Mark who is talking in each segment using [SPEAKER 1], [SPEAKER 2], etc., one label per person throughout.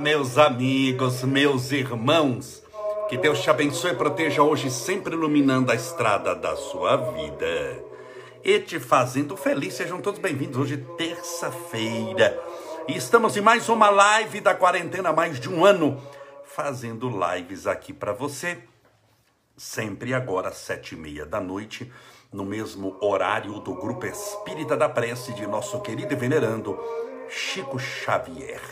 [SPEAKER 1] meus amigos, meus irmãos. Que Deus te abençoe e proteja hoje, sempre iluminando a estrada da sua vida e te fazendo feliz. Sejam todos bem-vindos. Hoje, terça-feira, e estamos em mais uma live da quarentena, mais de um ano, fazendo lives aqui para você. Sempre agora, sete e meia da noite, no mesmo horário do Grupo Espírita da Prece de nosso querido e venerando Chico Xavier.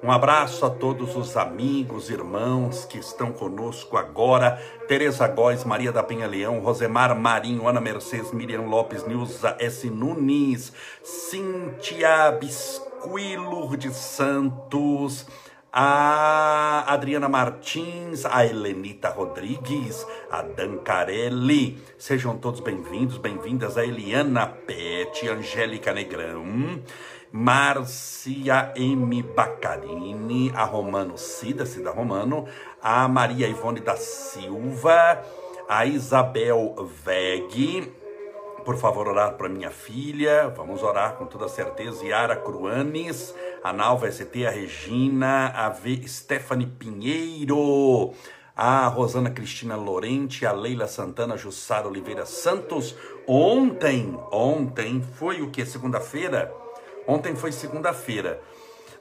[SPEAKER 1] Um abraço a todos os amigos, irmãos que estão conosco agora. Tereza Góes, Maria da Penha Leão, Rosemar Marinho, Ana Mercedes, Miriam Lopes, Nilza S. Nunes, Cíntia Bisquilo de Santos, a Adriana Martins, a Helenita Rodrigues, a Dan Carelli. Sejam todos bem-vindos, bem-vindas a Eliana Pet, Angélica Negrão. Márcia M. Bacarini, a Romano Cida, Cida Romano, a Maria Ivone da Silva, a Isabel Veg, por favor, orar para minha filha. Vamos orar com toda certeza. Yara Cruanes, a Nalva ST, a Regina, a v. Stephanie Pinheiro, a Rosana Cristina Lorente, a Leila Santana, Jussara Oliveira Santos. Ontem, ontem, foi o que? Segunda-feira? Ontem foi segunda-feira.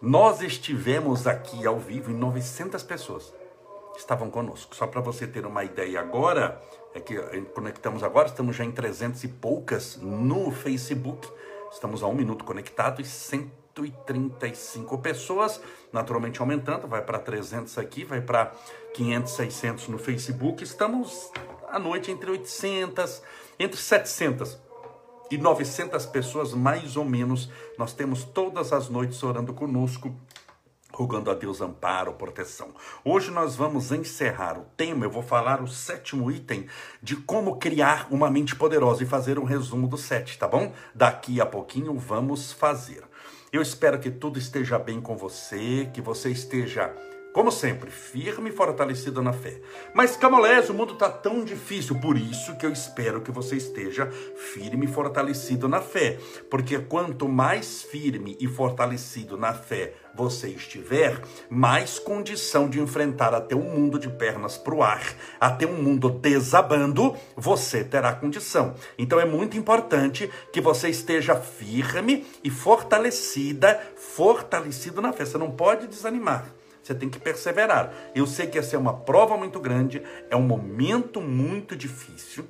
[SPEAKER 1] Nós estivemos aqui ao vivo e 900 pessoas estavam conosco. Só para você ter uma ideia agora, é que conectamos agora, estamos já em 300 e poucas no Facebook. Estamos a um minuto conectados e 135 pessoas, naturalmente aumentando, vai para 300 aqui, vai para 500, 600 no Facebook. Estamos à noite entre 800, entre 700 e 900 pessoas, mais ou menos, nós temos todas as noites orando conosco, rogando a Deus amparo, proteção. Hoje nós vamos encerrar o tema, eu vou falar o sétimo item de como criar uma mente poderosa e fazer um resumo do sete, tá bom? Daqui a pouquinho vamos fazer. Eu espero que tudo esteja bem com você, que você esteja como sempre, firme e fortalecido na fé. Mas Camolés, o mundo está tão difícil, por isso que eu espero que você esteja firme e fortalecido na fé. Porque quanto mais firme e fortalecido na fé você estiver, mais condição de enfrentar até um mundo de pernas para o ar, até um mundo desabando, você terá condição. Então é muito importante que você esteja firme e fortalecida, fortalecido na fé. Você não pode desanimar. Você tem que perseverar. Eu sei que essa é uma prova muito grande, é um momento muito difícil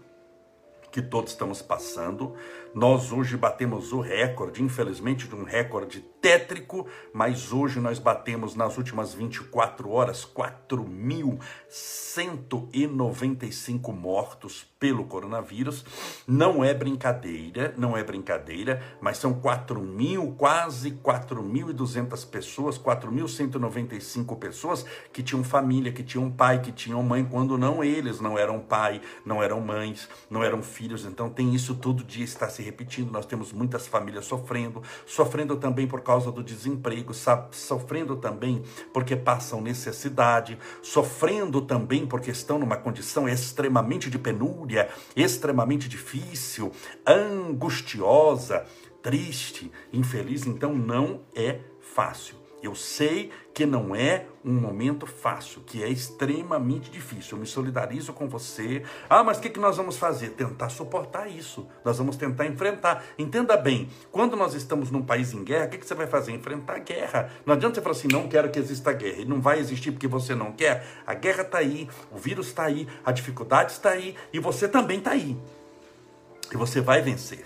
[SPEAKER 1] que todos estamos passando. Nós hoje batemos o recorde, infelizmente, de um recorde tétrico, mas hoje nós batemos nas últimas 24 horas 4.195 mortos pelo coronavírus. Não é brincadeira, não é brincadeira, mas são 4 mil, quase 4.200 pessoas, 4.195 pessoas que tinham família, que tinham pai, que tinham mãe, quando não eles não eram pai, não eram mães, não eram filhos. Então tem isso todo dia está se repetindo. Nós temos muitas famílias sofrendo, sofrendo também por causa do desemprego, sofrendo também porque passam necessidade, sofrendo também porque estão numa condição extremamente de penúria, extremamente difícil, angustiosa, triste, infeliz. Então não é fácil. Eu sei que não é um momento fácil, que é extremamente difícil. Eu me solidarizo com você. Ah, mas o que, que nós vamos fazer? Tentar suportar isso. Nós vamos tentar enfrentar. Entenda bem, quando nós estamos num país em guerra, o que, que você vai fazer? Enfrentar a guerra. Não adianta você falar assim, não quero que exista guerra. E não vai existir porque você não quer. A guerra está aí, o vírus está aí, a dificuldade está aí e você também está aí. E você vai vencer.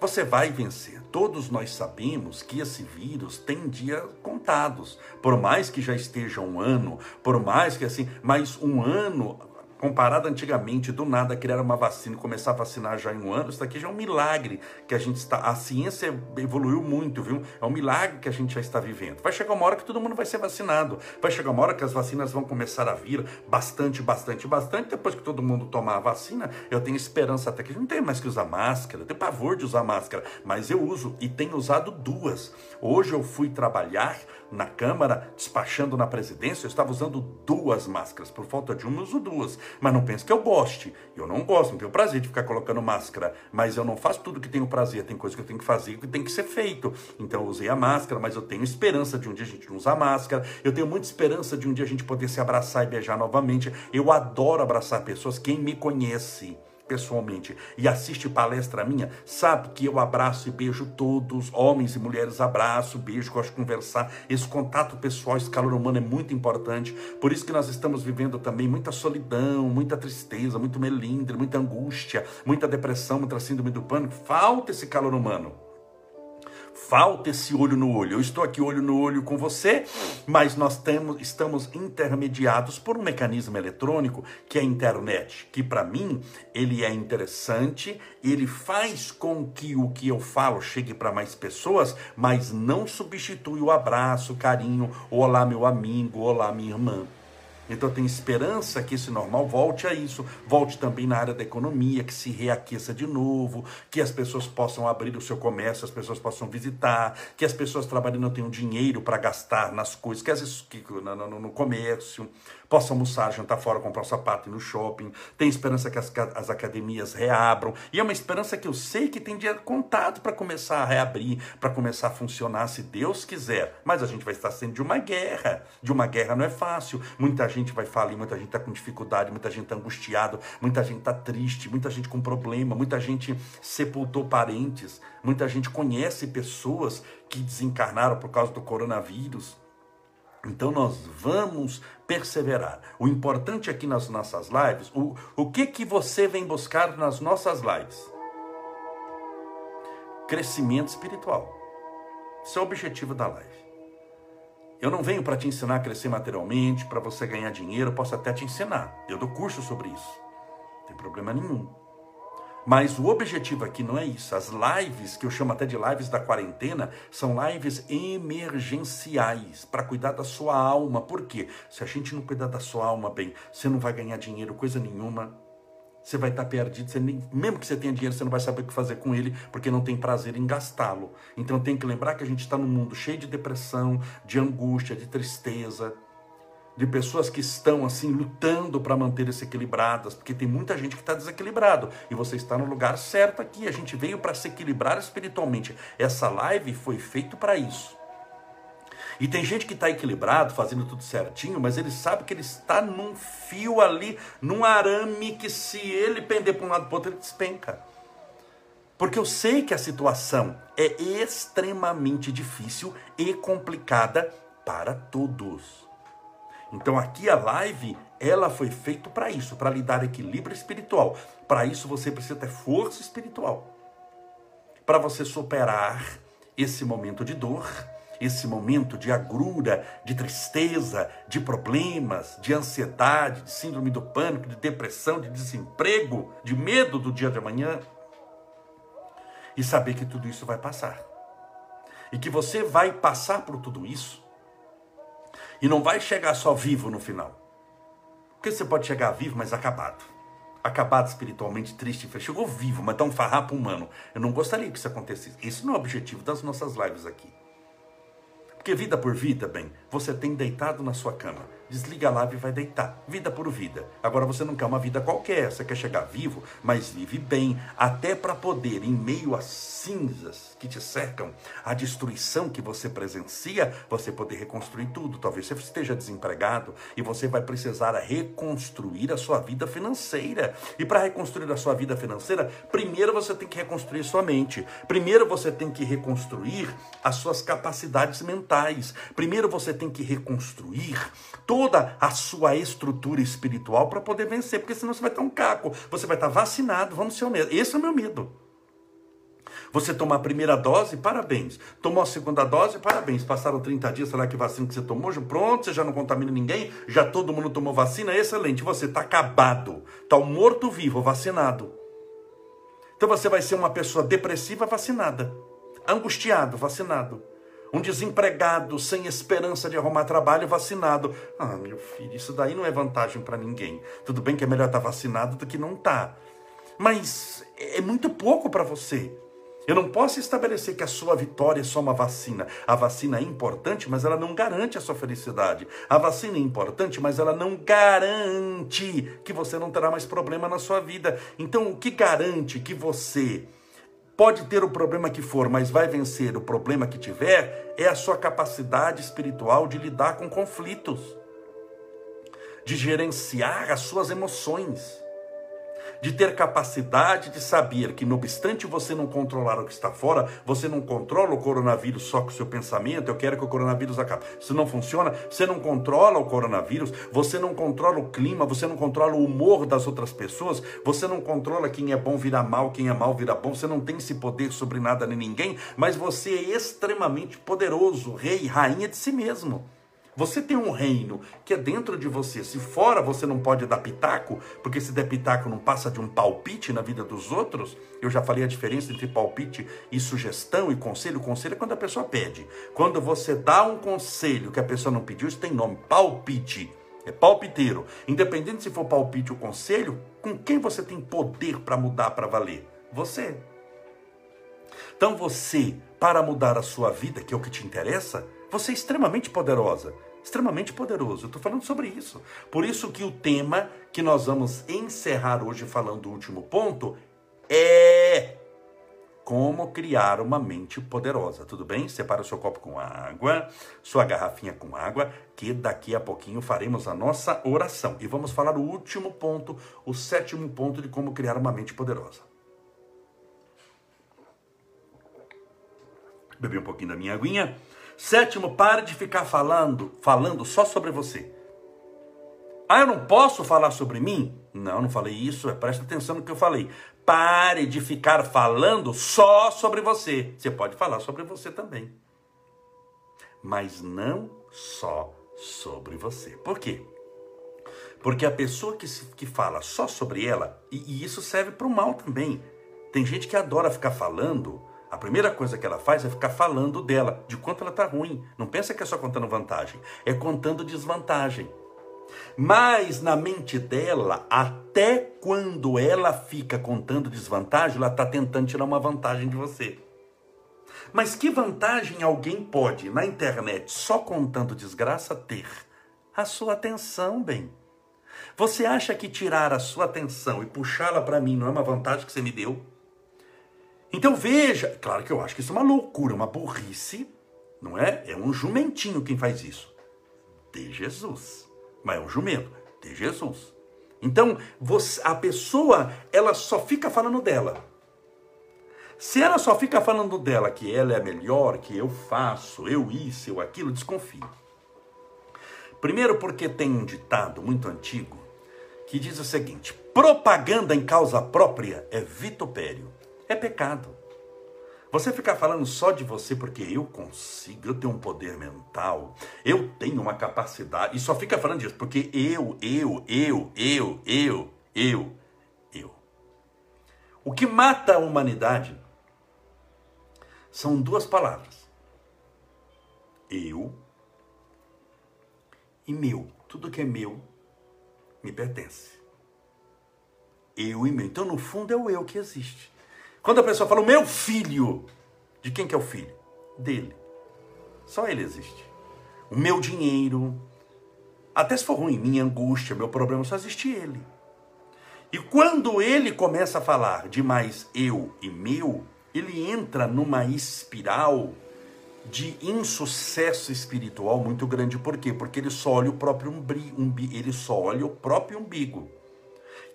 [SPEAKER 1] Você vai vencer. Todos nós sabemos que esse vírus tem dias contados. Por mais que já esteja um ano, por mais que assim, mas um ano comparado antigamente, do nada criar uma vacina e começar a vacinar já em um ano, isso daqui já é um milagre que a gente está. A ciência evoluiu muito, viu? É um milagre que a gente já está vivendo. Vai chegar uma hora que todo mundo vai ser vacinado. Vai chegar uma hora que as vacinas vão começar a vir bastante, bastante, bastante. Depois que todo mundo tomar a vacina, eu tenho esperança até que a gente não tem mais que usar máscara. Eu tenho pavor de usar máscara, mas eu uso e tenho usado duas. Hoje eu fui trabalhar na Câmara, despachando na presidência, eu estava usando duas máscaras. Por falta de uma, eu uso duas. Mas não pense que eu goste. Eu não gosto, não tenho prazer de ficar colocando máscara. Mas eu não faço tudo que tenho prazer. Tem coisa que eu tenho que fazer que tem que ser feito. Então eu usei a máscara, mas eu tenho esperança de um dia a gente não usar máscara. Eu tenho muita esperança de um dia a gente poder se abraçar e beijar novamente. Eu adoro abraçar pessoas. Quem me conhece pessoalmente e assiste palestra minha, sabe que eu abraço e beijo todos, homens e mulheres, abraço, beijo, gosto de conversar. Esse contato pessoal, esse calor humano é muito importante. Por isso que nós estamos vivendo também muita solidão, muita tristeza, muito melindre, muita angústia, muita depressão, muita síndrome do pânico. Falta esse calor humano. Falta esse olho no olho. Eu estou aqui olho no olho com você, mas nós temos, estamos intermediados por um mecanismo eletrônico que é a internet, que para mim ele é interessante, ele faz com que o que eu falo chegue para mais pessoas, mas não substitui o abraço, o carinho, olá meu amigo, olá minha irmã. Então tem esperança que esse normal volte a isso, volte também na área da economia, que se reaqueça de novo, que as pessoas possam abrir o seu comércio, as pessoas possam visitar, que as pessoas trabalhando não tenham dinheiro para gastar nas coisas, que, as, que no, no, no comércio, possa almoçar, jantar fora, comprar um sapato, no shopping. Tem esperança que as, as academias reabram. E é uma esperança que eu sei que tem dia contado para começar a reabrir, para começar a funcionar, se Deus quiser. Mas a gente vai estar sendo de uma guerra. De uma guerra não é fácil. Muita gente vai falir, muita gente está com dificuldade, muita gente está angustiado, muita gente está triste, muita gente com problema, muita gente sepultou parentes, muita gente conhece pessoas que desencarnaram por causa do coronavírus. Então nós vamos perseverar. O importante aqui nas nossas lives, o, o que que você vem buscar nas nossas lives? Crescimento espiritual. Esse é o objetivo da live. Eu não venho para te ensinar a crescer materialmente, para você ganhar dinheiro, posso até te ensinar. Eu dou curso sobre isso. Não tem problema nenhum. Mas o objetivo aqui não é isso. As lives, que eu chamo até de lives da quarentena, são lives emergenciais para cuidar da sua alma. Por quê? Se a gente não cuidar da sua alma bem, você não vai ganhar dinheiro, coisa nenhuma. Você vai estar perdido, você nem, mesmo que você tenha dinheiro, você não vai saber o que fazer com ele, porque não tem prazer em gastá-lo. Então tem que lembrar que a gente está num mundo cheio de depressão, de angústia, de tristeza, de pessoas que estão assim lutando para manter-se equilibradas, porque tem muita gente que está desequilibrado e você está no lugar certo aqui. A gente veio para se equilibrar espiritualmente. Essa live foi feita para isso. E tem gente que está equilibrado, fazendo tudo certinho, mas ele sabe que ele está num fio ali, num arame que se ele pender para um lado para o outro, ele despenca. Porque eu sei que a situação é extremamente difícil e complicada para todos. Então aqui a live, ela foi feita para isso, para lhe dar equilíbrio espiritual. Para isso você precisa ter força espiritual. Para você superar esse momento de dor, esse momento de agrura, de tristeza, de problemas, de ansiedade, de síndrome do pânico, de depressão, de desemprego, de medo do dia de amanhã. E saber que tudo isso vai passar. E que você vai passar por tudo isso e não vai chegar só vivo no final. Porque você pode chegar vivo, mas acabado. Acabado espiritualmente, triste. Chegou vivo, mas tá um farrapo humano. Eu não gostaria que isso acontecesse. Esse não é o objetivo das nossas lives aqui. Porque vida por vida, bem, você tem deitado na sua cama desliga a e vai deitar. Vida por vida. Agora você não quer uma vida qualquer, você quer chegar vivo, mas vive bem, até para poder, em meio às cinzas que te cercam, a destruição que você presencia, você poder reconstruir tudo. Talvez você esteja desempregado e você vai precisar reconstruir a sua vida financeira. E para reconstruir a sua vida financeira, primeiro você tem que reconstruir sua mente. Primeiro você tem que reconstruir as suas capacidades mentais. Primeiro você tem que reconstruir toda a sua estrutura espiritual para poder vencer, porque senão você vai ter um caco, você vai estar vacinado, vamos ser honestos. Esse é o meu medo. Você tomar a primeira dose, parabéns. Tomou a segunda dose, parabéns. Passaram 30 dias, será que vacina que você tomou? Pronto, você já não contamina ninguém, já todo mundo tomou vacina, excelente. Você está acabado, está um morto-vivo, vacinado. Então você vai ser uma pessoa depressiva vacinada, angustiado, vacinado. Um desempregado sem esperança de arrumar trabalho vacinado. Ah, meu filho, isso daí não é vantagem para ninguém. Tudo bem que é melhor estar tá vacinado do que não estar. Tá. Mas é muito pouco para você. Eu não posso estabelecer que a sua vitória é só uma vacina. A vacina é importante, mas ela não garante a sua felicidade. A vacina é importante, mas ela não garante que você não terá mais problema na sua vida. Então, o que garante que você pode ter o problema que for, mas vai vencer o problema que tiver, é a sua capacidade espiritual de lidar com conflitos, de gerenciar as suas emoções de ter capacidade de saber que, não obstante você não controlar o que está fora, você não controla o coronavírus só com o seu pensamento, eu quero que o coronavírus acabe. Isso não funciona, você não controla o coronavírus, você não controla o clima, você não controla o humor das outras pessoas, você não controla quem é bom virar mal, quem é mal virar bom, você não tem esse poder sobre nada nem ninguém, mas você é extremamente poderoso, rei, rainha de si mesmo. Você tem um reino que é dentro de você. Se fora você não pode dar pitaco, porque se der pitaco não passa de um palpite na vida dos outros. Eu já falei a diferença entre palpite e sugestão e conselho. Conselho é quando a pessoa pede. Quando você dá um conselho que a pessoa não pediu, isso tem nome, palpite. É palpiteiro. Independente se for palpite ou conselho, com quem você tem poder para mudar para valer? Você. Então você, para mudar a sua vida, que é o que te interessa, você é extremamente poderosa extremamente poderoso. Eu estou falando sobre isso. Por isso que o tema que nós vamos encerrar hoje falando do último ponto é como criar uma mente poderosa. Tudo bem? Separa o seu copo com água, sua garrafinha com água, que daqui a pouquinho faremos a nossa oração. E vamos falar o último ponto, o sétimo ponto de como criar uma mente poderosa. Bebi um pouquinho da minha aguinha. Sétimo, pare de ficar falando, falando só sobre você. Ah, eu não posso falar sobre mim? Não, não falei isso. É, presta atenção no que eu falei. Pare de ficar falando só sobre você. Você pode falar sobre você também. Mas não só sobre você. Por quê? Porque a pessoa que, se, que fala só sobre ela, e, e isso serve para o mal também. Tem gente que adora ficar falando a primeira coisa que ela faz é ficar falando dela, de quanto ela está ruim. Não pensa que é só contando vantagem, é contando desvantagem. Mas na mente dela, até quando ela fica contando desvantagem, ela está tentando tirar uma vantagem de você. Mas que vantagem alguém pode, na internet, só contando desgraça, ter? A sua atenção, bem. Você acha que tirar a sua atenção e puxá-la para mim não é uma vantagem que você me deu? Então veja, claro que eu acho que isso é uma loucura, uma burrice, não é? É um jumentinho quem faz isso. De Jesus. Mas é um jumento, de Jesus. Então, você, a pessoa, ela só fica falando dela. Se ela só fica falando dela que ela é melhor, que eu faço, eu isso, eu aquilo, desconfie. Primeiro porque tem um ditado muito antigo que diz o seguinte: propaganda em causa própria é vitupério é pecado. Você ficar falando só de você porque eu consigo, eu tenho um poder mental, eu tenho uma capacidade, e só fica falando disso porque eu, eu, eu, eu, eu, eu, eu. O que mata a humanidade são duas palavras: eu e meu. Tudo que é meu me pertence. Eu e meu. Então, no fundo, é o eu que existe. Quando a pessoa fala, o meu filho, de quem que é o filho? Dele. Só ele existe. O meu dinheiro, até se for ruim, minha angústia, meu problema, só existe ele. E quando ele começa a falar de mais eu e meu, ele entra numa espiral de insucesso espiritual muito grande. Por quê? Porque ele só olha o próprio umbigo, ele só olha o próprio umbigo.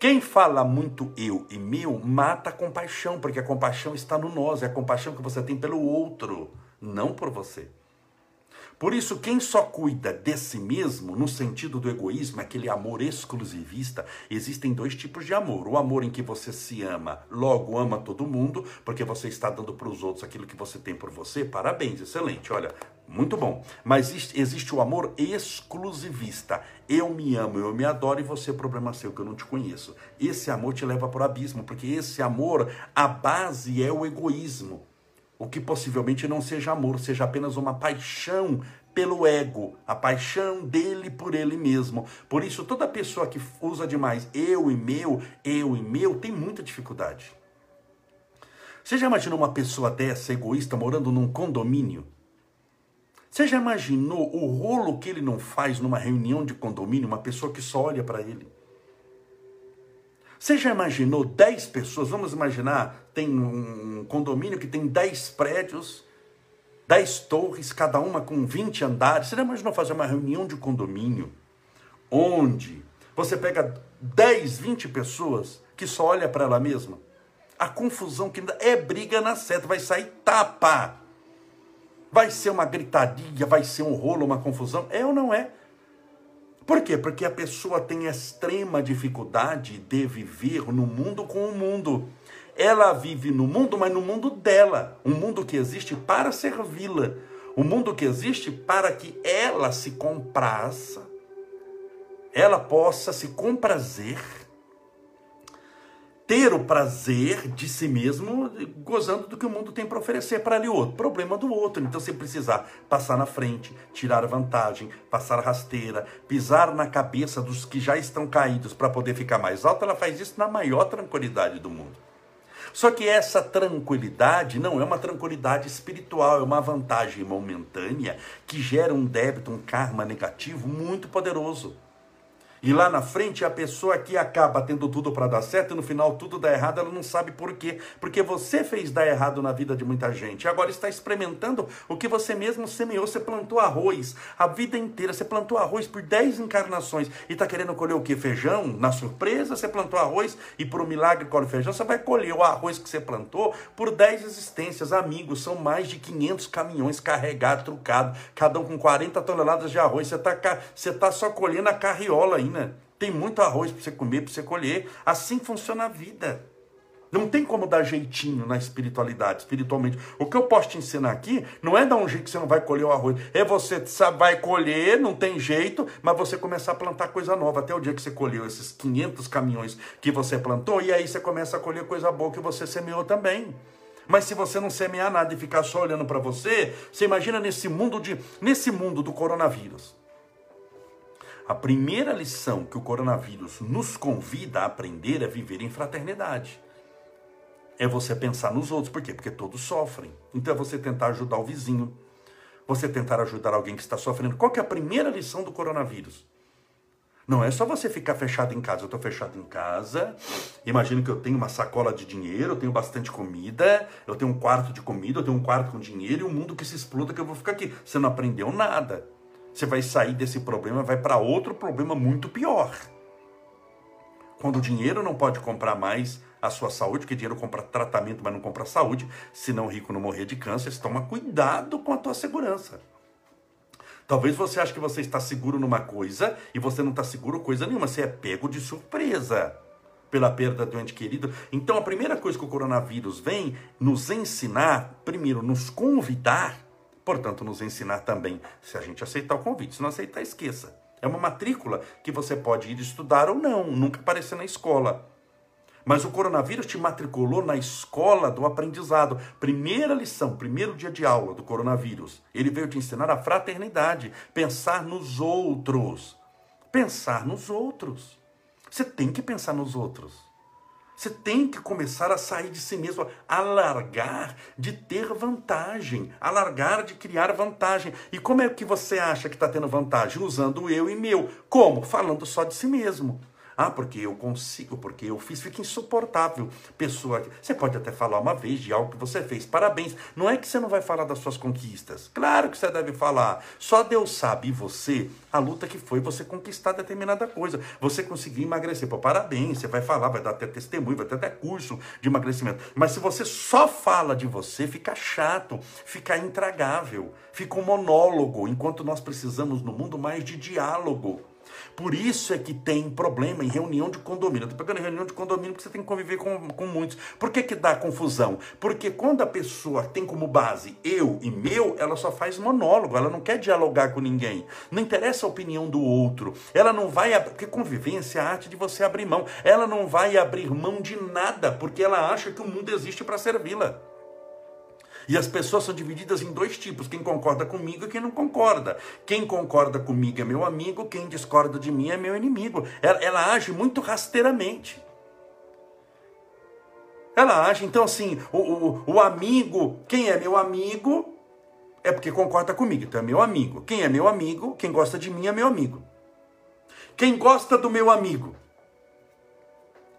[SPEAKER 1] Quem fala muito eu e meu mata a compaixão, porque a compaixão está no nós, é a compaixão que você tem pelo outro, não por você. Por isso, quem só cuida de si mesmo, no sentido do egoísmo, é aquele amor exclusivista, existem dois tipos de amor. O amor em que você se ama, logo ama todo mundo, porque você está dando para os outros aquilo que você tem por você. Parabéns, excelente. Olha, muito bom. Mas existe o amor exclusivista. Eu me amo, eu me adoro e você é problema seu, que eu não te conheço. Esse amor te leva para o abismo, porque esse amor, a base é o egoísmo o que possivelmente não seja amor, seja apenas uma paixão pelo ego, a paixão dele por ele mesmo. Por isso, toda pessoa que usa demais eu e meu, eu e meu, tem muita dificuldade. Você já imaginou uma pessoa dessa, egoísta, morando num condomínio? Você já imaginou o rolo que ele não faz numa reunião de condomínio, uma pessoa que só olha para ele? Você já imaginou 10 pessoas? Vamos imaginar, tem um condomínio que tem 10 prédios, 10 torres, cada uma com 20 andares. Você já imaginou fazer uma reunião de condomínio onde você pega 10, 20 pessoas que só olha para ela mesma? A confusão que é briga na seta, vai sair tapa. Vai ser uma gritaria, vai ser um rolo, uma confusão. É ou não é? Por quê? Porque a pessoa tem extrema dificuldade de viver no mundo com o mundo. Ela vive no mundo, mas no mundo dela. Um mundo que existe para servi-la. Um mundo que existe para que ela se compraça, ela possa se comprazer ter o prazer de si mesmo, gozando do que o mundo tem para oferecer para ali outro. Problema do outro. Então, se precisar passar na frente, tirar vantagem, passar rasteira, pisar na cabeça dos que já estão caídos para poder ficar mais alto, ela faz isso na maior tranquilidade do mundo. Só que essa tranquilidade não é uma tranquilidade espiritual, é uma vantagem momentânea que gera um débito, um karma negativo muito poderoso. E lá na frente a pessoa que acaba tendo tudo para dar certo e no final tudo dá errado, ela não sabe por quê. Porque você fez dar errado na vida de muita gente. Agora está experimentando o que você mesmo semeou. Você plantou arroz a vida inteira. Você plantou arroz por 10 encarnações e está querendo colher o que? Feijão? Na surpresa, você plantou arroz e por um milagre colhe feijão. Você vai colher o arroz que você plantou por 10 existências. Amigos, são mais de 500 caminhões carregados, trucados, cada um com 40 toneladas de arroz. Você está você tá só colhendo a carriola ainda. Tem muito arroz para você comer, para você colher. Assim funciona a vida. Não tem como dar jeitinho na espiritualidade, espiritualmente. O que eu posso te ensinar aqui não é dar um jeito que você não vai colher o arroz. É você vai colher, não tem jeito, mas você começar a plantar coisa nova. Até o dia que você colheu esses 500 caminhões que você plantou, e aí você começa a colher coisa boa que você semeou também. Mas se você não semear nada e ficar só olhando para você, você imagina nesse mundo de nesse mundo do coronavírus. A primeira lição que o coronavírus nos convida a aprender é viver em fraternidade. É você pensar nos outros. Por quê? Porque todos sofrem. Então é você tentar ajudar o vizinho. Você tentar ajudar alguém que está sofrendo. Qual é a primeira lição do coronavírus? Não é só você ficar fechado em casa. Eu estou fechado em casa. Imagino que eu tenho uma sacola de dinheiro, eu tenho bastante comida, eu tenho um quarto de comida, eu tenho um quarto com dinheiro e um mundo que se exploda que eu vou ficar aqui. Você não aprendeu nada você vai sair desse problema, vai para outro problema muito pior. Quando o dinheiro não pode comprar mais a sua saúde, porque dinheiro compra tratamento, mas não compra saúde, senão o rico não morrer de câncer, toma cuidado com a tua segurança. Talvez você ache que você está seguro numa coisa e você não está seguro coisa nenhuma, você é pego de surpresa pela perda do ente querido. Então a primeira coisa que o coronavírus vem nos ensinar, primeiro nos convidar Portanto, nos ensinar também, se a gente aceitar o convite. Se não aceitar, esqueça. É uma matrícula que você pode ir estudar ou não, nunca aparecer na escola. Mas o coronavírus te matriculou na escola do aprendizado. Primeira lição, primeiro dia de aula do coronavírus. Ele veio te ensinar a fraternidade, pensar nos outros. Pensar nos outros. Você tem que pensar nos outros. Você tem que começar a sair de si mesmo, a largar de ter vantagem, a largar de criar vantagem. E como é que você acha que está tendo vantagem? Usando o eu e meu. Como? Falando só de si mesmo. Ah, porque eu consigo, porque eu fiz, fica insuportável. Pessoa, você pode até falar uma vez de algo que você fez, parabéns. Não é que você não vai falar das suas conquistas. Claro que você deve falar. Só Deus sabe, e você, a luta que foi você conquistar determinada coisa. Você conseguir emagrecer. Pô, parabéns, você vai falar, vai dar até testemunho, vai ter até curso de emagrecimento. Mas se você só fala de você, fica chato, fica intragável, fica um monólogo, enquanto nós precisamos no mundo mais de diálogo. Por isso é que tem problema em reunião de condomínio. Estou pegando reunião de condomínio porque você tem que conviver com, com muitos. Por que, que dá confusão? Porque quando a pessoa tem como base eu e meu, ela só faz monólogo, ela não quer dialogar com ninguém. Não interessa a opinião do outro. Ela não vai. Porque convivência é a arte de você abrir mão. Ela não vai abrir mão de nada, porque ela acha que o mundo existe para servi-la. E as pessoas são divididas em dois tipos: quem concorda comigo e quem não concorda. Quem concorda comigo é meu amigo, quem discorda de mim é meu inimigo. Ela, ela age muito rasteiramente. Ela age, então assim, o, o, o amigo, quem é meu amigo, é porque concorda comigo, então é meu amigo. Quem é meu amigo, quem gosta de mim é meu amigo. Quem gosta do meu amigo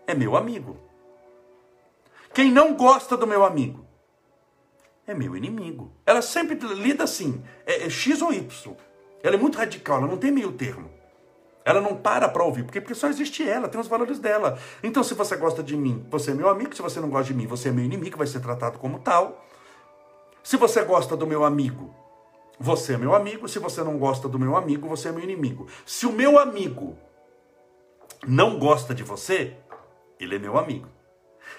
[SPEAKER 1] é meu amigo. Quem não gosta do meu amigo é meu inimigo. Ela sempre lida assim, é, é X ou Y. Ela é muito radical, ela não tem meio termo. Ela não para para ouvir, porque, porque só existe ela, tem os valores dela. Então, se você gosta de mim, você é meu amigo. Se você não gosta de mim, você é meu inimigo, vai ser tratado como tal. Se você gosta do meu amigo, você é meu amigo. Se você não gosta do meu amigo, você é meu inimigo. Se o meu amigo não gosta de você, ele é meu amigo.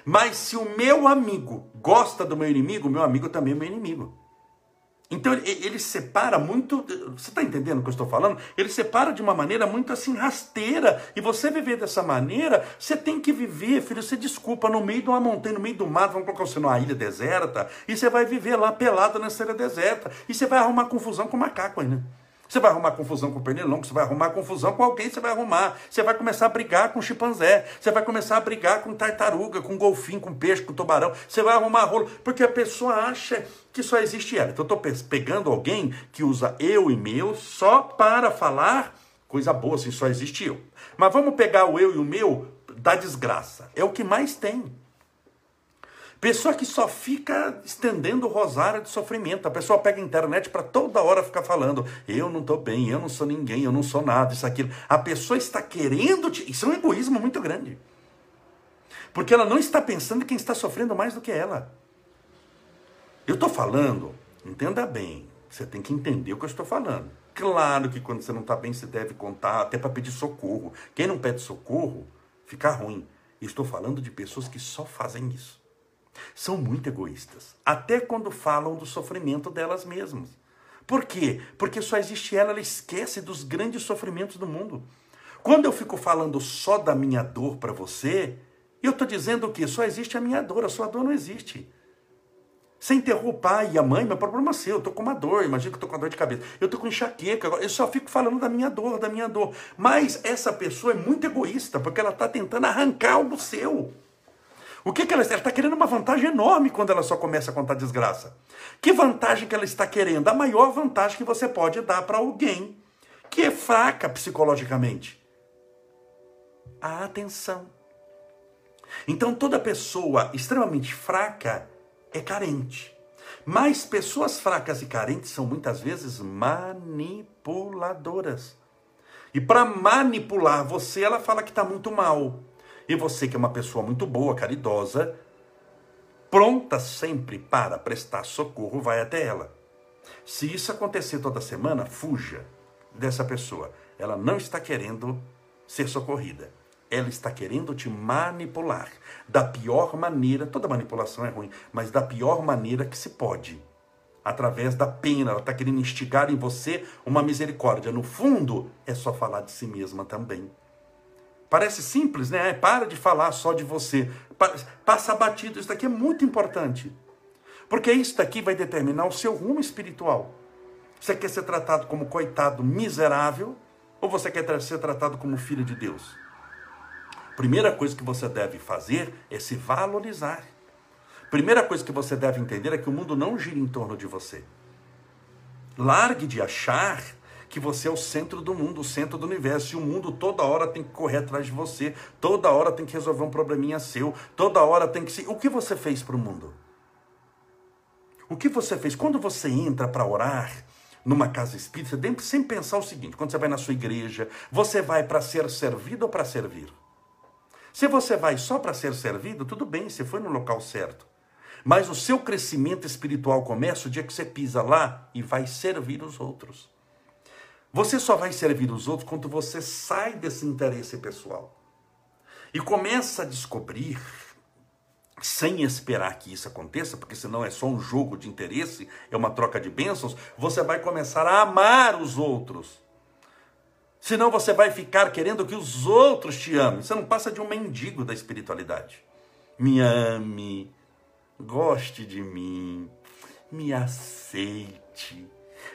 [SPEAKER 1] Mas se o meu amigo gosta do meu inimigo, meu amigo também é meu inimigo. Então ele, separa muito. Você está entendendo o que eu estou falando? Ele separa de uma maneira muito assim rasteira. E você viver dessa maneira, você tem que viver, filho. Você desculpa, no meio de uma montanha, no meio do mato, vamos colocar você numa ilha deserta, e você vai viver lá pelado nessa ilha deserta. E você vai arrumar confusão com o macaco aí, né? Você vai arrumar confusão com o pernilongo, você vai arrumar confusão com alguém, você vai arrumar. Você vai começar a brigar com chimpanzé, você vai começar a brigar com tartaruga, com golfinho, com peixe, com tubarão. Você vai arrumar rolo, porque a pessoa acha que só existe ela. Então eu estou pegando alguém que usa eu e meu só para falar coisa boa, assim, só existe eu. Mas vamos pegar o eu e o meu da desgraça. É o que mais tem. Pessoa que só fica estendendo o rosário de sofrimento. A pessoa pega a internet para toda hora ficar falando: eu não estou bem, eu não sou ninguém, eu não sou nada, isso, aquilo. A pessoa está querendo. Te... Isso é um egoísmo muito grande. Porque ela não está pensando em quem está sofrendo mais do que ela. Eu estou falando, entenda bem, você tem que entender o que eu estou falando. Claro que quando você não está bem, você deve contar, até para pedir socorro. Quem não pede socorro, fica ruim. estou falando de pessoas que só fazem isso são muito egoístas, até quando falam do sofrimento delas mesmas. Por quê? Porque só existe ela, ela esquece dos grandes sofrimentos do mundo. Quando eu fico falando só da minha dor para você, eu estou dizendo que só existe a minha dor, a sua dor não existe. Você enterrou o pai e a mãe, meu problema é seu, eu estou com uma dor, imagina que eu estou com uma dor de cabeça, eu estou com enxaqueca, eu só fico falando da minha dor, da minha dor. Mas essa pessoa é muito egoísta, porque ela está tentando arrancar o seu. O que, que ela está? Ela está querendo uma vantagem enorme quando ela só começa a contar desgraça. Que vantagem que ela está querendo? A maior vantagem que você pode dar para alguém que é fraca psicologicamente. A atenção. Então toda pessoa extremamente fraca é carente. Mas pessoas fracas e carentes são muitas vezes manipuladoras. E para manipular você, ela fala que está muito mal. E você que é uma pessoa muito boa, caridosa, pronta sempre para prestar socorro, vai até ela. Se isso acontecer toda semana, fuja dessa pessoa. Ela não está querendo ser socorrida. Ela está querendo te manipular da pior maneira. Toda manipulação é ruim, mas da pior maneira que se pode. Através da pena, ela está querendo instigar em você uma misericórdia. No fundo, é só falar de si mesma também. Parece simples, né? Para de falar só de você. Passa batido. Isso daqui é muito importante. Porque isso daqui vai determinar o seu rumo espiritual. Você quer ser tratado como coitado miserável ou você quer ser tratado como filho de Deus? Primeira coisa que você deve fazer é se valorizar. Primeira coisa que você deve entender é que o mundo não gira em torno de você. Largue de achar que você é o centro do mundo, o centro do universo, e o mundo toda hora tem que correr atrás de você, toda hora tem que resolver um probleminha seu, toda hora tem que se. O que você fez para o mundo? O que você fez? Quando você entra para orar numa casa espírita, tem que sempre pensar o seguinte: quando você vai na sua igreja, você vai para ser servido ou para servir? Se você vai só para ser servido, tudo bem, você foi no local certo. Mas o seu crescimento espiritual começa o dia que você pisa lá e vai servir os outros. Você só vai servir os outros quando você sai desse interesse pessoal e começa a descobrir, sem esperar que isso aconteça, porque senão é só um jogo de interesse, é uma troca de bênçãos, você vai começar a amar os outros. Senão você vai ficar querendo que os outros te amem. Você não passa de um mendigo da espiritualidade. Me ame, goste de mim, me aceite.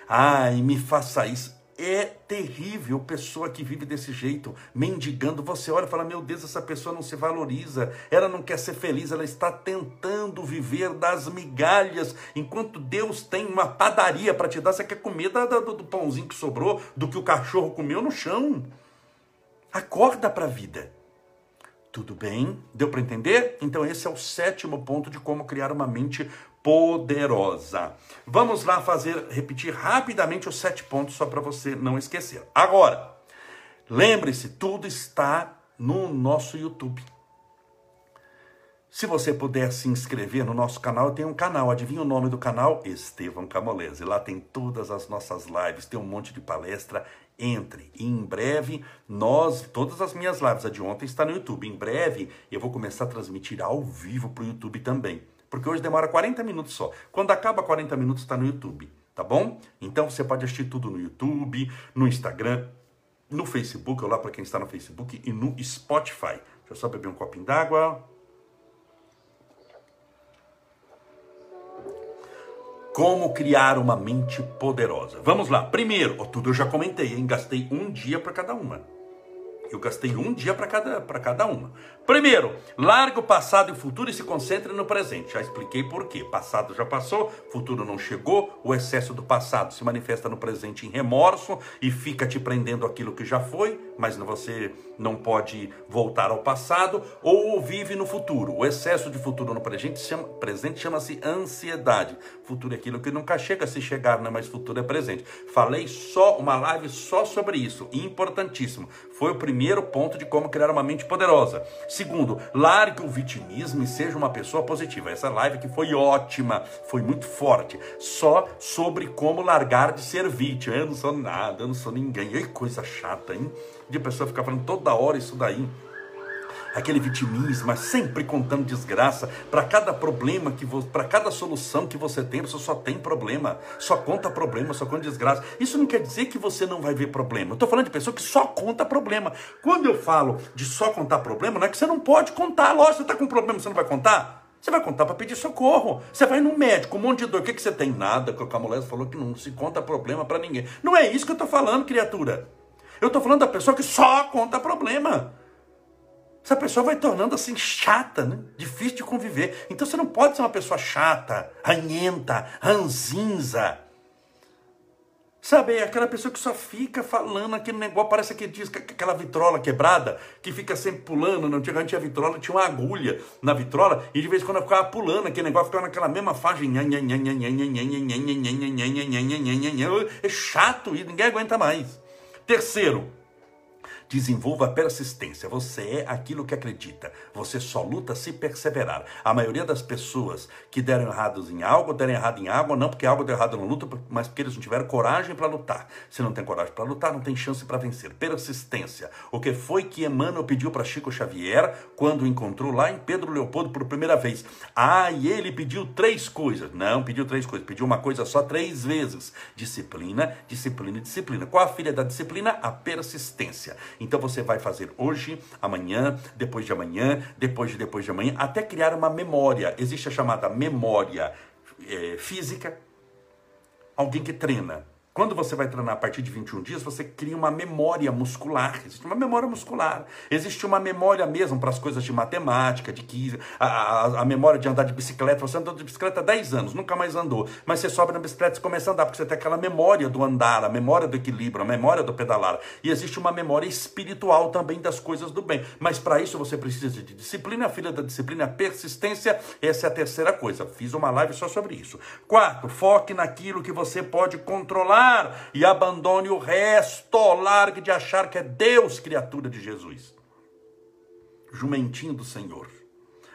[SPEAKER 1] Ai, me faça isso é terrível pessoa que vive desse jeito, mendigando. Você olha e fala: Meu Deus, essa pessoa não se valoriza, ela não quer ser feliz, ela está tentando viver das migalhas, enquanto Deus tem uma padaria para te dar. Você quer comer do, do, pãozinho que sobrou, do que o cachorro comeu no chão. Acorda para a vida. Tudo bem? Deu para entender? Então, esse é o sétimo ponto de como criar uma mente poderosa. Vamos lá fazer, repetir rapidamente os sete pontos, só para você não esquecer. Agora, lembre-se, tudo está no nosso YouTube. Se você puder se inscrever no nosso canal, tenho um canal, adivinha o nome do canal? Estevão Camolese. Lá tem todas as nossas lives, tem um monte de palestra. Entre. E em breve, nós, todas as minhas lives, a de ontem está no YouTube. Em breve, eu vou começar a transmitir ao vivo para o YouTube também. Porque hoje demora 40 minutos só. Quando acaba 40 minutos, está no YouTube. Tá bom? Então você pode assistir tudo no YouTube, no Instagram, no Facebook, lá para quem está no Facebook, e no Spotify. Deixa eu só beber um copinho d'água. Como criar uma mente poderosa? Vamos lá. Primeiro, tudo eu já comentei, hein? Gastei um dia para cada uma. Eu gastei um dia para cada, cada uma. Primeiro, larga o passado e o futuro e se concentre no presente. Já expliquei por quê. Passado já passou, futuro não chegou, o excesso do passado se manifesta no presente em remorso e fica te prendendo aquilo que já foi, mas você não pode voltar ao passado, ou vive no futuro. O excesso de futuro no presente chama, presente chama-se ansiedade. Futuro é aquilo que nunca chega, se chegar, não é mais futuro é presente. Falei só uma live só sobre isso, importantíssimo. Foi o primeiro ponto de como criar uma mente poderosa. Segundo, largue o vitimismo e seja uma pessoa positiva. Essa live que foi ótima, foi muito forte. Só sobre como largar de ser vítima. Eu não sou nada, eu não sou ninguém. Que coisa chata, hein? De pessoa ficar falando toda hora isso daí aquele vitimismo, mas sempre contando desgraça. Para cada problema que para cada solução que você tem, você só tem problema, só conta problema, só conta desgraça. Isso não quer dizer que você não vai ver problema. Eu estou falando de pessoa que só conta problema. Quando eu falo de só contar problema, não é que você não pode contar. Lógico, você está com problema, você não vai contar? Você vai contar para pedir socorro. Você vai no médico, um monte de dor. O que, que você tem? Nada. Que o Camolés falou que não se conta problema para ninguém. Não é isso que eu estou falando, criatura. Eu estou falando da pessoa que só conta problema essa pessoa vai tornando assim chata, né? difícil de conviver. Então você não pode ser uma pessoa chata, ranhenta, ranzinza. Sabe, é aquela pessoa que só fica falando aquele negócio, parece que diz aquela vitrola quebrada, que fica sempre pulando. Não tinha, tinha vitrola, tinha uma agulha na vitrola, e de vez em quando ficava pulando aquele negócio, ficava naquela mesma faixa. É chato e ninguém aguenta mais. Terceiro, Desenvolva persistência. Você é aquilo que acredita. Você só luta se perseverar. A maioria das pessoas que deram errados em algo, deram errado em algo, não porque algo deu errado na luta, mas porque eles não tiveram coragem para lutar. Se não tem coragem para lutar, não tem chance para vencer. Persistência. O que foi que Emmanuel pediu para Chico Xavier quando o encontrou lá em Pedro Leopoldo por primeira vez? Ah, e ele pediu três coisas. Não, pediu três coisas. Pediu uma coisa só três vezes: disciplina, disciplina e disciplina. Qual a filha da disciplina? A persistência. Então você vai fazer hoje, amanhã, depois de amanhã, depois de depois de amanhã, até criar uma memória. Existe a chamada memória é, física. Alguém que treina. Quando você vai treinar a partir de 21 dias, você cria uma memória muscular. Existe uma memória muscular. Existe uma memória mesmo para as coisas de matemática, de que a, a, memória de andar de bicicleta. Você andou de bicicleta há 10 anos, nunca mais andou. Mas você sobe na bicicleta e começa a andar, porque você tem aquela memória do andar, a memória do equilíbrio, a memória do pedalar. E existe uma memória espiritual também das coisas do bem. Mas para isso você precisa de disciplina, a filha da disciplina, persistência. Essa é a terceira coisa. Fiz uma live só sobre isso. Quarto, foque naquilo que você pode controlar e abandone o resto. Largue de achar que é Deus, criatura de Jesus. Jumentinho do Senhor.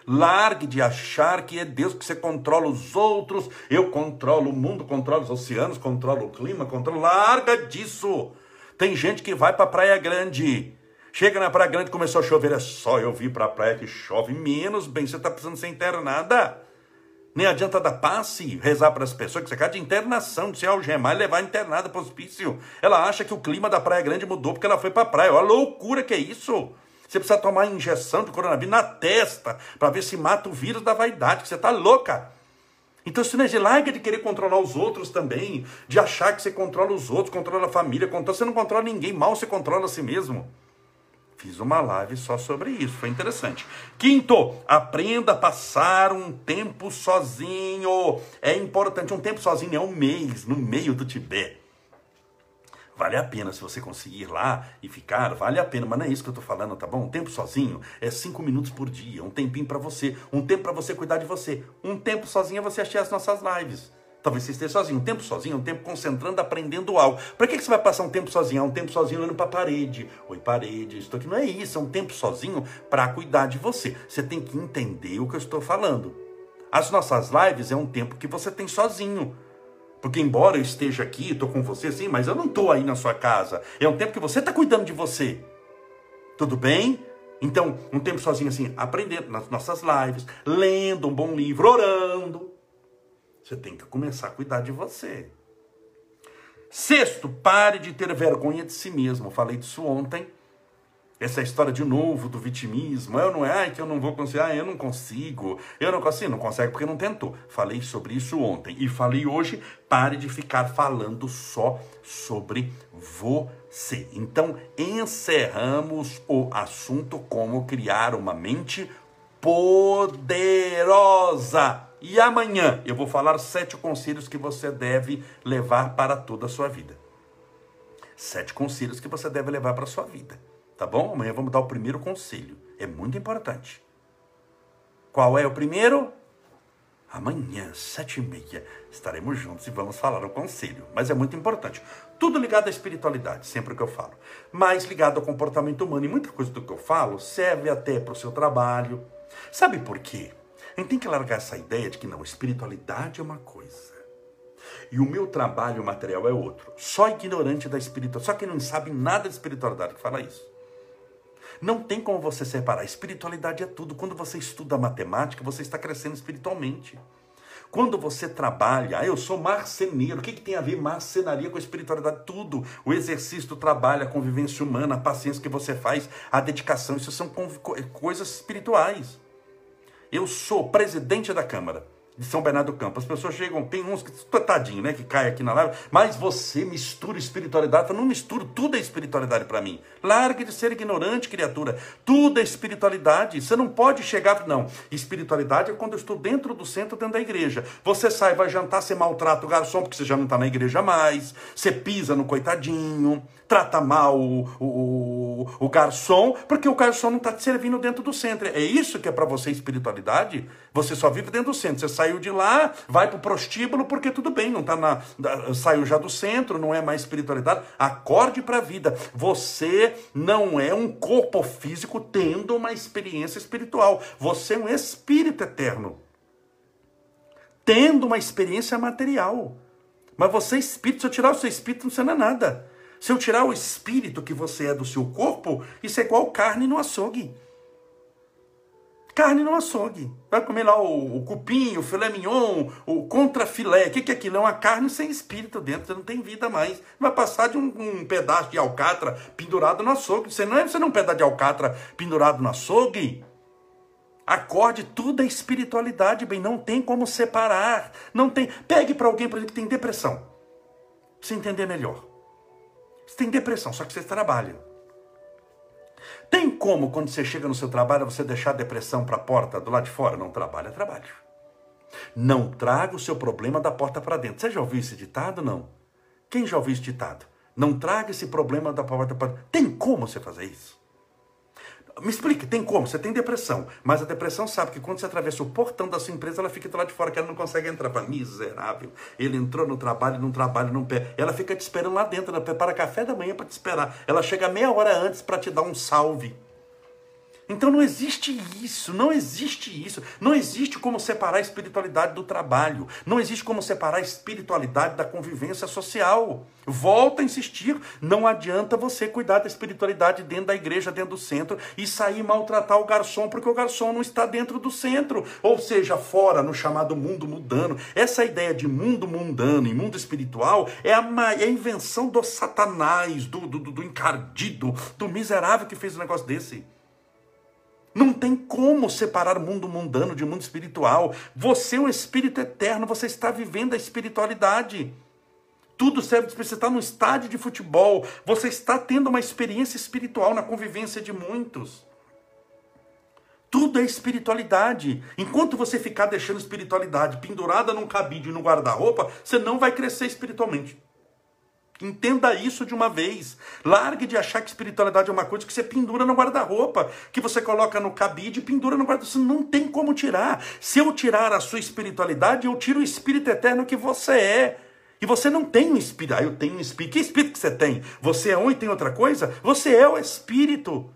[SPEAKER 1] Largue de achar que é Deus que você controla os outros. Eu controlo o mundo, controlo os oceanos, controlo o clima, controlo. Larga disso. Tem gente que vai para Praia Grande. Chega na Praia Grande, começou a chover, é só eu vir para a praia que chove menos, bem, você está precisando ser internada. Nem adianta dar passe, rezar para as pessoas, que você quer de internação, de se algemar e levar internada para o hospício. Ela acha que o clima da Praia Grande mudou porque ela foi para a praia. Olha a loucura que é isso. Você precisa tomar injeção de coronavírus na testa para ver se mata o vírus da vaidade, que você está louca. Então, Sinege, larga de querer controlar os outros também, de achar que você controla os outros, controla a família, controla... você não controla ninguém, mal você controla a si mesmo. Fiz uma live só sobre isso, foi interessante. Quinto, aprenda a passar um tempo sozinho. É importante, um tempo sozinho é um mês no meio do Tibete. Vale a pena se você conseguir ir lá e ficar, vale a pena, mas não é isso que eu estou falando, tá bom? Um tempo sozinho é cinco minutos por dia, um tempinho para você, um tempo para você cuidar de você, um tempo sozinho é você assistir as nossas lives. Talvez você esteja sozinho. Um tempo sozinho, um tempo concentrando, aprendendo algo. Para que, que você vai passar um tempo sozinho? É um tempo sozinho olhando para a parede. Oi, parede, estou aqui. Não é isso, é um tempo sozinho para cuidar de você. Você tem que entender o que eu estou falando. As nossas lives é um tempo que você tem sozinho. Porque embora eu esteja aqui, estou com você sim, mas eu não estou aí na sua casa. É um tempo que você está cuidando de você. Tudo bem? Então, um tempo sozinho assim, aprendendo nas nossas lives, lendo um bom livro, orando. Você tem que começar a cuidar de você. Sexto, pare de ter vergonha de si mesmo. Eu falei disso ontem. Essa história de novo do vitimismo. Eu não é, que eu não vou conseguir, ah, eu não consigo. Eu não consigo, não consegue porque não tentou. Falei sobre isso ontem e falei hoje, pare de ficar falando só sobre você. Então, encerramos o assunto como criar uma mente poderosa. E amanhã eu vou falar sete conselhos que você deve levar para toda a sua vida. Sete conselhos que você deve levar para a sua vida. Tá bom? Amanhã vamos dar o primeiro conselho. É muito importante. Qual é o primeiro? Amanhã, sete e meia, estaremos juntos e vamos falar o conselho. Mas é muito importante. Tudo ligado à espiritualidade, sempre que eu falo. Mas ligado ao comportamento humano. E muita coisa do que eu falo serve até para o seu trabalho. Sabe por quê? A gente tem que largar essa ideia de que não, espiritualidade é uma coisa. E o meu trabalho material é outro. Só ignorante da espiritualidade, só quem não sabe nada de espiritualidade que fala isso. Não tem como você separar. Espiritualidade é tudo. Quando você estuda matemática, você está crescendo espiritualmente. Quando você trabalha, ah, eu sou marceneiro, o que, que tem a ver marcenaria com espiritualidade? Tudo. O exercício do trabalho, a convivência humana, a paciência que você faz, a dedicação, isso são coisas espirituais. Eu sou presidente da Câmara de São Bernardo do Campo. As pessoas chegam, tem uns que, tadinho, né, que cai aqui na live, mas você mistura espiritualidade. Eu não misturo, tudo é espiritualidade para mim. Largue de ser ignorante, criatura. Tudo é espiritualidade. Você não pode chegar, não. Espiritualidade é quando eu estou dentro do centro, dentro da igreja. Você sai, vai jantar, você maltrata o garçom, porque você já não está na igreja mais. Você pisa no coitadinho, trata mal o, o, o garçom, porque o garçom não está te servindo dentro do centro. É isso que é para você espiritualidade? Você só vive dentro do centro. Você sai saiu de lá, vai para o prostíbulo, porque tudo bem, não tá na, saiu já do centro, não é mais espiritualidade. Acorde para a vida. Você não é um corpo físico tendo uma experiência espiritual. Você é um espírito eterno. Tendo uma experiência material. Mas você é espírito, se eu tirar o seu espírito, não é nada. Se eu tirar o espírito que você é do seu corpo, isso é igual carne no açougue. Carne no açougue. Vai comer lá o, o cupim, o filé mignon, o contrafilé. O que, que é aquilo? É uma carne sem espírito dentro. Você não tem vida mais. Vai passar de um, um pedaço de alcatra pendurado no açougue. Você não é, você não é um pedaço de alcatra pendurado no açougue. Acorde, tudo é espiritualidade, bem. Não tem como separar. Não tem. Pegue para alguém, por exemplo, que tem depressão. Pra você entender melhor. Você tem depressão, só que você trabalha. Tem como, quando você chega no seu trabalho, você deixar a depressão para a porta do lado de fora? Não trabalha, trabalho. Não traga o seu problema da porta para dentro. Você já ouviu esse ditado? Não. Quem já ouviu esse ditado? Não traga esse problema da porta para dentro. Tem como você fazer isso? Me explique, tem como? Você tem depressão, mas a depressão sabe que quando você atravessa o portão da sua empresa, ela fica lado de fora, que ela não consegue entrar. Fala, miserável. Ele entrou no trabalho, não trabalha, não pé. Ela fica te esperando lá dentro, ela prepara café da manhã para te esperar. Ela chega meia hora antes para te dar um salve. Então não existe isso, não existe isso. Não existe como separar a espiritualidade do trabalho. Não existe como separar a espiritualidade da convivência social. Volta a insistir, não adianta você cuidar da espiritualidade dentro da igreja, dentro do centro e sair maltratar o garçom porque o garçom não está dentro do centro, ou seja, fora no chamado mundo mundano. Essa ideia de mundo mundano e mundo espiritual é a, é a invenção do satanás, do, do, do encardido, do miserável que fez um negócio desse. Não tem como separar o mundo mundano de mundo espiritual. Você é um espírito eterno, você está vivendo a espiritualidade. Tudo serve para você estar no estádio de futebol, você está tendo uma experiência espiritual na convivência de muitos. Tudo é espiritualidade. Enquanto você ficar deixando espiritualidade pendurada num cabide e no guarda-roupa, você não vai crescer espiritualmente. Entenda isso de uma vez. Largue de achar que espiritualidade é uma coisa que você pendura no guarda-roupa, que você coloca no cabide e pendura no guarda-roupa. Você não tem como tirar. Se eu tirar a sua espiritualidade, eu tiro o espírito eterno que você é. E você não tem um espírito. Ah, eu tenho um espírito. Que espírito que você tem? Você é um e tem outra coisa? Você é o espírito.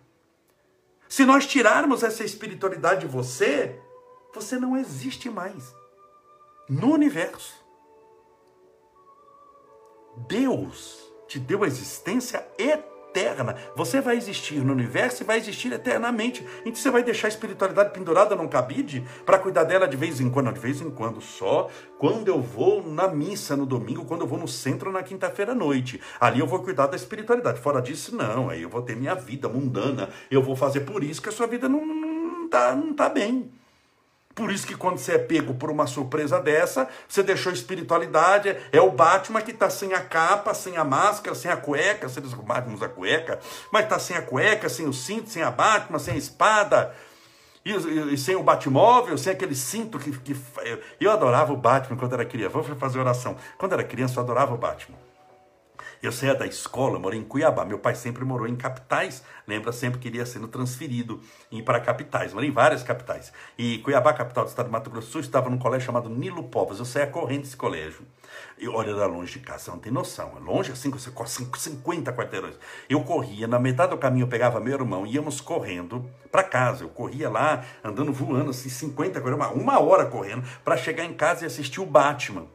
[SPEAKER 1] Se nós tirarmos essa espiritualidade de você, você não existe mais no universo. Deus te deu a existência eterna. Você vai existir no universo e vai existir eternamente. Então você vai deixar a espiritualidade pendurada num cabide para cuidar dela de vez em quando, de vez em quando só, quando eu vou na missa no domingo, quando eu vou no centro na quinta-feira à noite. Ali eu vou cuidar da espiritualidade. Fora disso, não. Aí eu vou ter minha vida mundana. Eu vou fazer por isso que a sua vida não, não, tá, não tá bem. Por isso que quando você é pego por uma surpresa dessa, você deixou espiritualidade, é o Batman que está sem a capa, sem a máscara, sem a cueca, se eles Batman a cueca, mas está sem a cueca, sem o cinto, sem a Batman, sem a espada, e, e, e, sem o Batmóvel, sem aquele cinto que, que. Eu adorava o Batman quando era criança. Vou fazer oração. Quando era criança, eu adorava o Batman. Eu saía da escola, eu morei em Cuiabá. Meu pai sempre morou em capitais, lembra? Sempre queria sendo transferido para capitais. Morei em várias capitais. E Cuiabá, capital do estado de Mato Grosso do Sul, estava num colégio chamado Nilo Povas. Eu saía correndo desse colégio. E olha, era longe de casa, você não tem noção. É longe assim, você corre 50 quarteirões. Eu corria, na metade do caminho eu pegava meu irmão, íamos correndo para casa. Eu corria lá, andando, voando assim, 50 quarteirões, uma hora correndo, para chegar em casa e assistir o Batman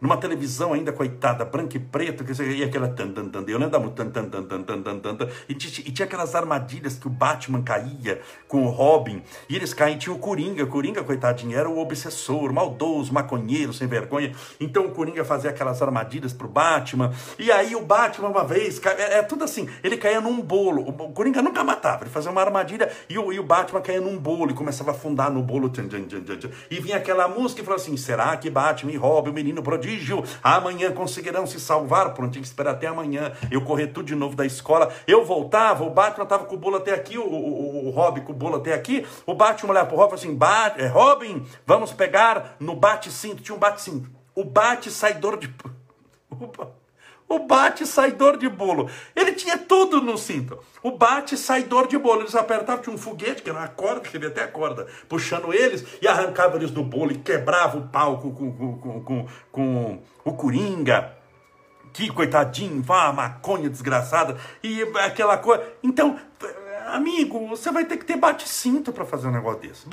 [SPEAKER 1] numa televisão ainda, coitada, branca e preta, ia aquela tan tan tan, eu lembro tan tan tan tan tan tan tan, e tinha, e aquelas armadilhas que o Batman caía com o Robin, e eles caem, tinha o Coringa, Coringa, coitadinho, era o obsessor, maldoso, maconheiro, sem vergonha, então o Coringa fazia aquelas armadilhas pro Batman, e aí o Batman uma vez, é, é tudo assim, ele caía num bolo, o Coringa nunca matava, ele fazia uma armadilha, e o, e o Batman caía num bolo, e começava a afundar no bolo, tchan, tchan, tchan, e vinha aquela música e falou assim, será que Batman e Robin, o menino prodígio, prodígio. Amanhã conseguirão se salvar. Pronto, tinha que esperar até amanhã. Eu correr tudo de novo da escola. Eu voltava, o Batman estava com o bolo até aqui, o, o, o, Robin com o bolo até aqui. O Batman olhava pro Robin assim: é, Robin, vamos pegar no bate-cinto. Tinha um bate-cinto. O bate-saidor de. O bate-saidor de bolo. Ele tinha tudo no cinto. O bate-saidor de bolo. Eles apertavam, tinha um foguete, que era uma corda, que até a corda, puxando eles e arrancava eles do bolo e quebrava o palco com, com, com, com, com o Coringa. Que coitadinho, vá, maconha desgraçada. E aquela coisa. Então, amigo, você vai ter que ter bate-cinto para fazer um negócio desse.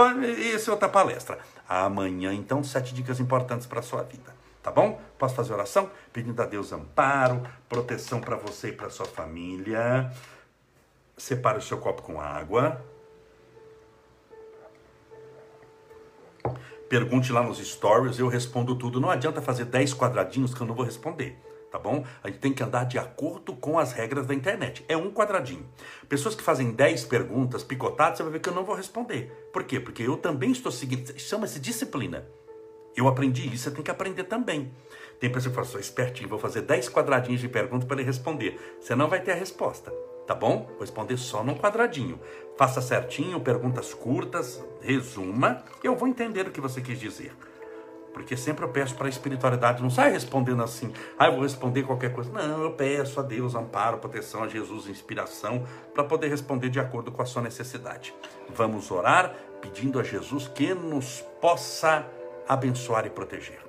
[SPEAKER 1] Essa é outra palestra. Amanhã, então, sete dicas importantes para sua vida. Tá bom? Posso fazer oração? Pedindo a Deus amparo, proteção para você e para sua família. Separe o seu copo com água. Pergunte lá nos stories, eu respondo tudo. Não adianta fazer 10 quadradinhos que eu não vou responder tá bom? A gente tem que andar de acordo com as regras da internet. É um quadradinho. Pessoas que fazem 10 perguntas picotadas, você vai ver que eu não vou responder. Por quê? Porque eu também estou seguindo. Chama-se disciplina. Eu aprendi isso, você tem que aprender também. Tem pessoa que fala, sou espertinho, vou fazer 10 quadradinhos de pergunta para ele responder. Você não vai ter a resposta, tá bom? Vou responder só num quadradinho. Faça certinho, perguntas curtas, resuma, eu vou entender o que você quis dizer. Porque sempre eu peço para a espiritualidade, não sai respondendo assim, ah, eu vou responder qualquer coisa. Não, eu peço a Deus amparo, proteção, a Jesus inspiração, para poder responder de acordo com a sua necessidade. Vamos orar pedindo a Jesus que nos possa abençoar e proteger.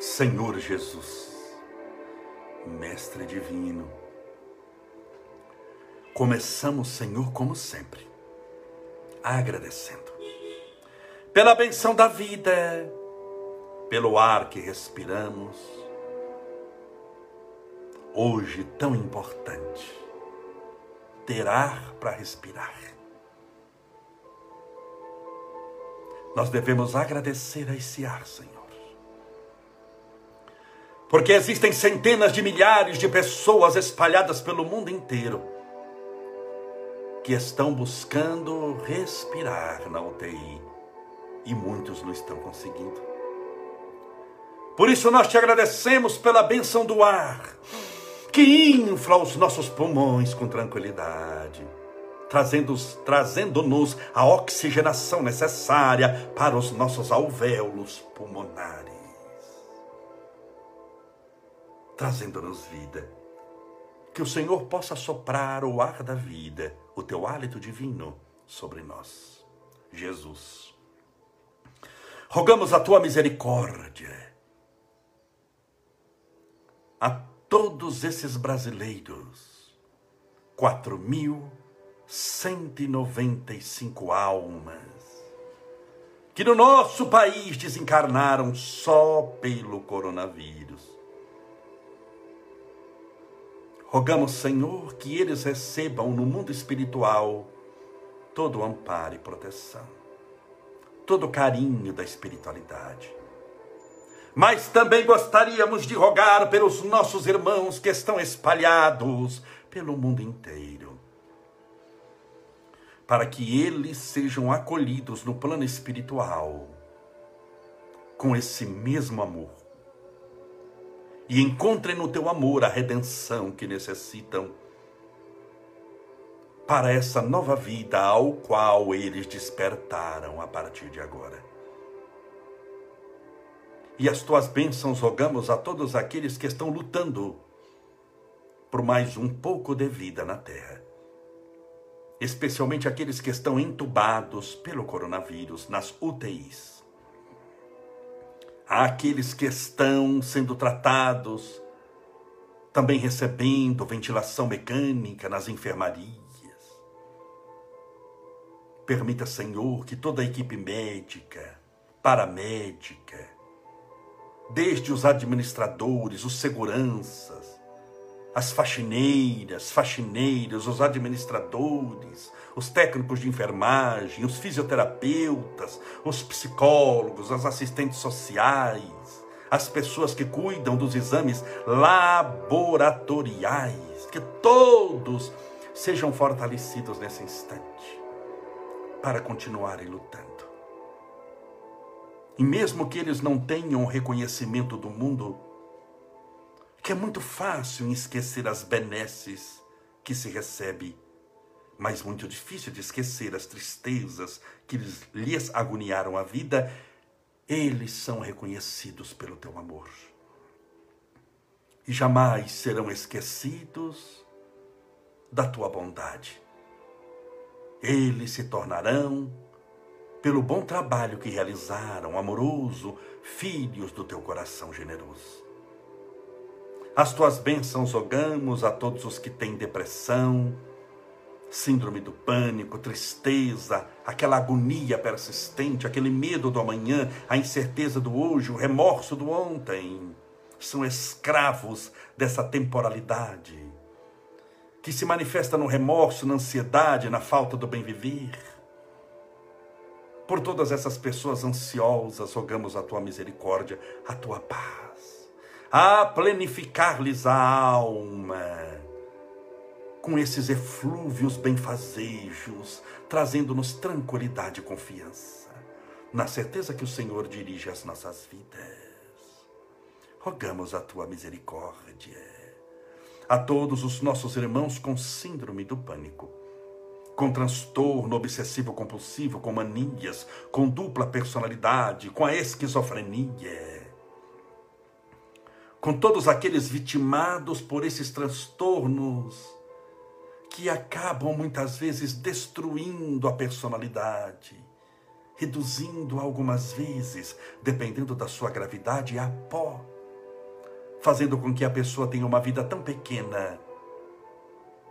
[SPEAKER 1] Senhor Jesus, Mestre Divino, começamos, Senhor, como sempre, agradecendo pela benção da vida, pelo ar que respiramos, hoje tão importante. Ter ar para respirar. nós devemos agradecer a esse ar, Senhor. Porque existem centenas de milhares de pessoas espalhadas pelo mundo inteiro que estão buscando respirar na UTI e muitos não estão conseguindo. Por isso nós te agradecemos pela benção do ar que infla os nossos pulmões com tranquilidade trazendo-nos trazendo a oxigenação necessária para os nossos alvéolos pulmonares, trazendo-nos vida. Que o Senhor possa soprar o ar da vida, o teu hálito divino sobre nós. Jesus, rogamos a tua misericórdia a todos esses brasileiros, quatro mil 195 almas que no nosso país desencarnaram só pelo coronavírus. Rogamos, Senhor, que eles recebam no mundo espiritual todo o amparo e proteção, todo o carinho da espiritualidade. Mas também gostaríamos de rogar pelos nossos irmãos que estão espalhados pelo mundo inteiro para que eles sejam acolhidos no plano espiritual com esse mesmo amor. E encontrem no teu amor a redenção que necessitam para essa nova vida ao qual eles despertaram a partir de agora. E as tuas bênçãos rogamos a todos aqueles que estão lutando por mais um pouco de vida na terra especialmente aqueles que estão entubados pelo coronavírus nas UTIs. Aqueles que estão sendo tratados, também recebendo ventilação mecânica nas enfermarias. Permita, Senhor, que toda a equipe médica, paramédica, desde os administradores, os seguranças, as faxineiras, faxineiros, os administradores, os técnicos de enfermagem, os fisioterapeutas, os psicólogos, as assistentes sociais, as pessoas que cuidam dos exames laboratoriais, que todos sejam fortalecidos nesse instante para continuarem lutando. E mesmo que eles não tenham o reconhecimento do mundo, que é muito fácil esquecer as benesses que se recebe, mas muito difícil de esquecer as tristezas que lhes agoniaram a vida, eles são reconhecidos pelo teu amor. E jamais serão esquecidos da tua bondade. Eles se tornarão, pelo bom trabalho que realizaram, amoroso, filhos do teu coração generoso. As tuas bênçãos rogamos a todos os que têm depressão, síndrome do pânico, tristeza, aquela agonia persistente, aquele medo do amanhã, a incerteza do hoje, o remorso do ontem. São escravos dessa temporalidade que se manifesta no remorso, na ansiedade, na falta do bem viver. Por todas essas pessoas ansiosas, rogamos a tua misericórdia, a tua paz a plenificar-lhes a alma com esses eflúvios benfazejos, trazendo-nos tranquilidade e confiança, na certeza que o Senhor dirige as nossas vidas. Rogamos a tua misericórdia a todos os nossos irmãos com síndrome do pânico, com transtorno obsessivo compulsivo, com manias, com dupla personalidade, com a esquizofrenia. Com todos aqueles vitimados por esses transtornos que acabam muitas vezes destruindo a personalidade, reduzindo algumas vezes, dependendo da sua gravidade, a pó, fazendo com que a pessoa tenha uma vida tão pequena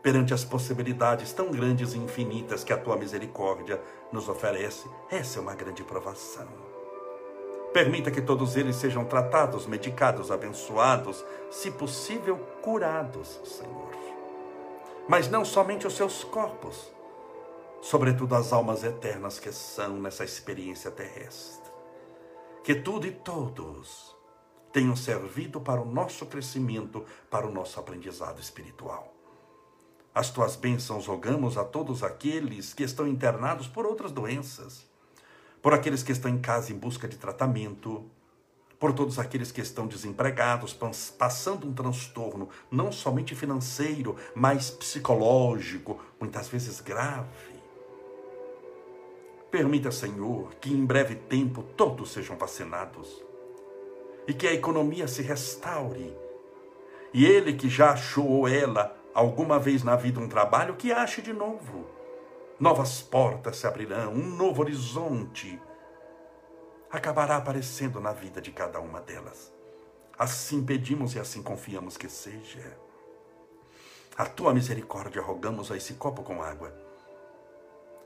[SPEAKER 1] perante as possibilidades tão grandes e infinitas que a tua misericórdia nos oferece. Essa é uma grande provação. Permita que todos eles sejam tratados, medicados, abençoados, se possível, curados, Senhor. Mas não somente os seus corpos, sobretudo as almas eternas que são nessa experiência terrestre. Que tudo e todos tenham servido para o nosso crescimento, para o nosso aprendizado espiritual. As tuas bênçãos rogamos a todos aqueles que estão internados por outras doenças, por aqueles que estão em casa em busca de tratamento, por todos aqueles que estão desempregados, passando um transtorno não somente financeiro, mas psicológico, muitas vezes grave. Permita, Senhor, que em breve tempo todos sejam vacinados e que a economia se restaure. E ele que já achou ou ela alguma vez na vida um trabalho, que ache de novo. Novas portas se abrirão, um novo horizonte acabará aparecendo na vida de cada uma delas. Assim pedimos e assim confiamos que seja. A tua misericórdia rogamos a esse copo com água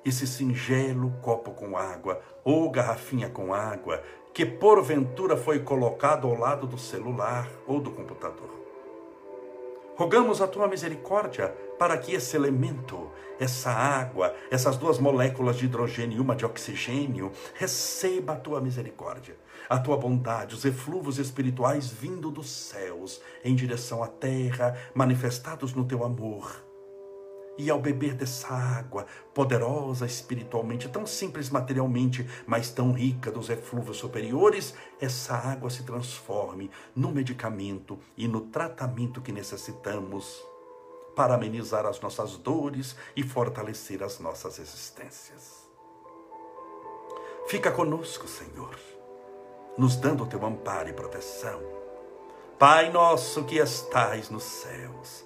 [SPEAKER 1] esse singelo copo com água ou garrafinha com água que porventura foi colocado ao lado do celular ou do computador. Rogamos a tua misericórdia para que esse elemento, essa água, essas duas moléculas de hidrogênio e uma de oxigênio, receba a tua misericórdia, a tua bondade, os efluvos espirituais vindo dos céus em direção à terra, manifestados no teu amor e ao beber dessa água, poderosa espiritualmente, tão simples materialmente, mas tão rica dos eflúvios superiores, essa água se transforme no medicamento e no tratamento que necessitamos para amenizar as nossas dores e fortalecer as nossas existências. Fica conosco, Senhor, nos dando o teu amparo e proteção. Pai nosso que estais nos céus,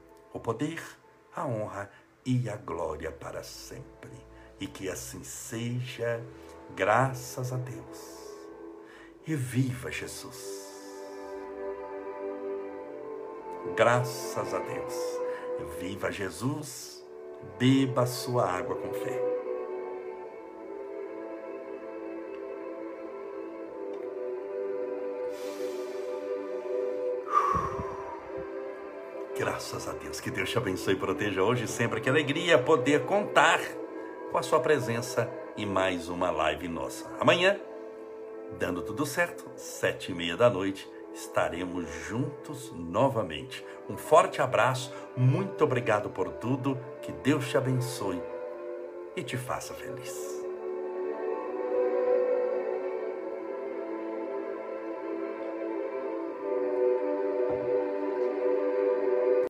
[SPEAKER 1] o poder, a honra e a glória para sempre. E que assim seja, graças a Deus. E viva Jesus! Graças a Deus. Viva Jesus! Beba sua água com fé. Graças a Deus. Que Deus te abençoe e proteja hoje e sempre. Que alegria poder contar com a sua presença em mais uma live nossa. Amanhã, dando tudo certo, sete e meia da noite, estaremos juntos novamente. Um forte abraço, muito obrigado por tudo. Que Deus te abençoe e te faça feliz.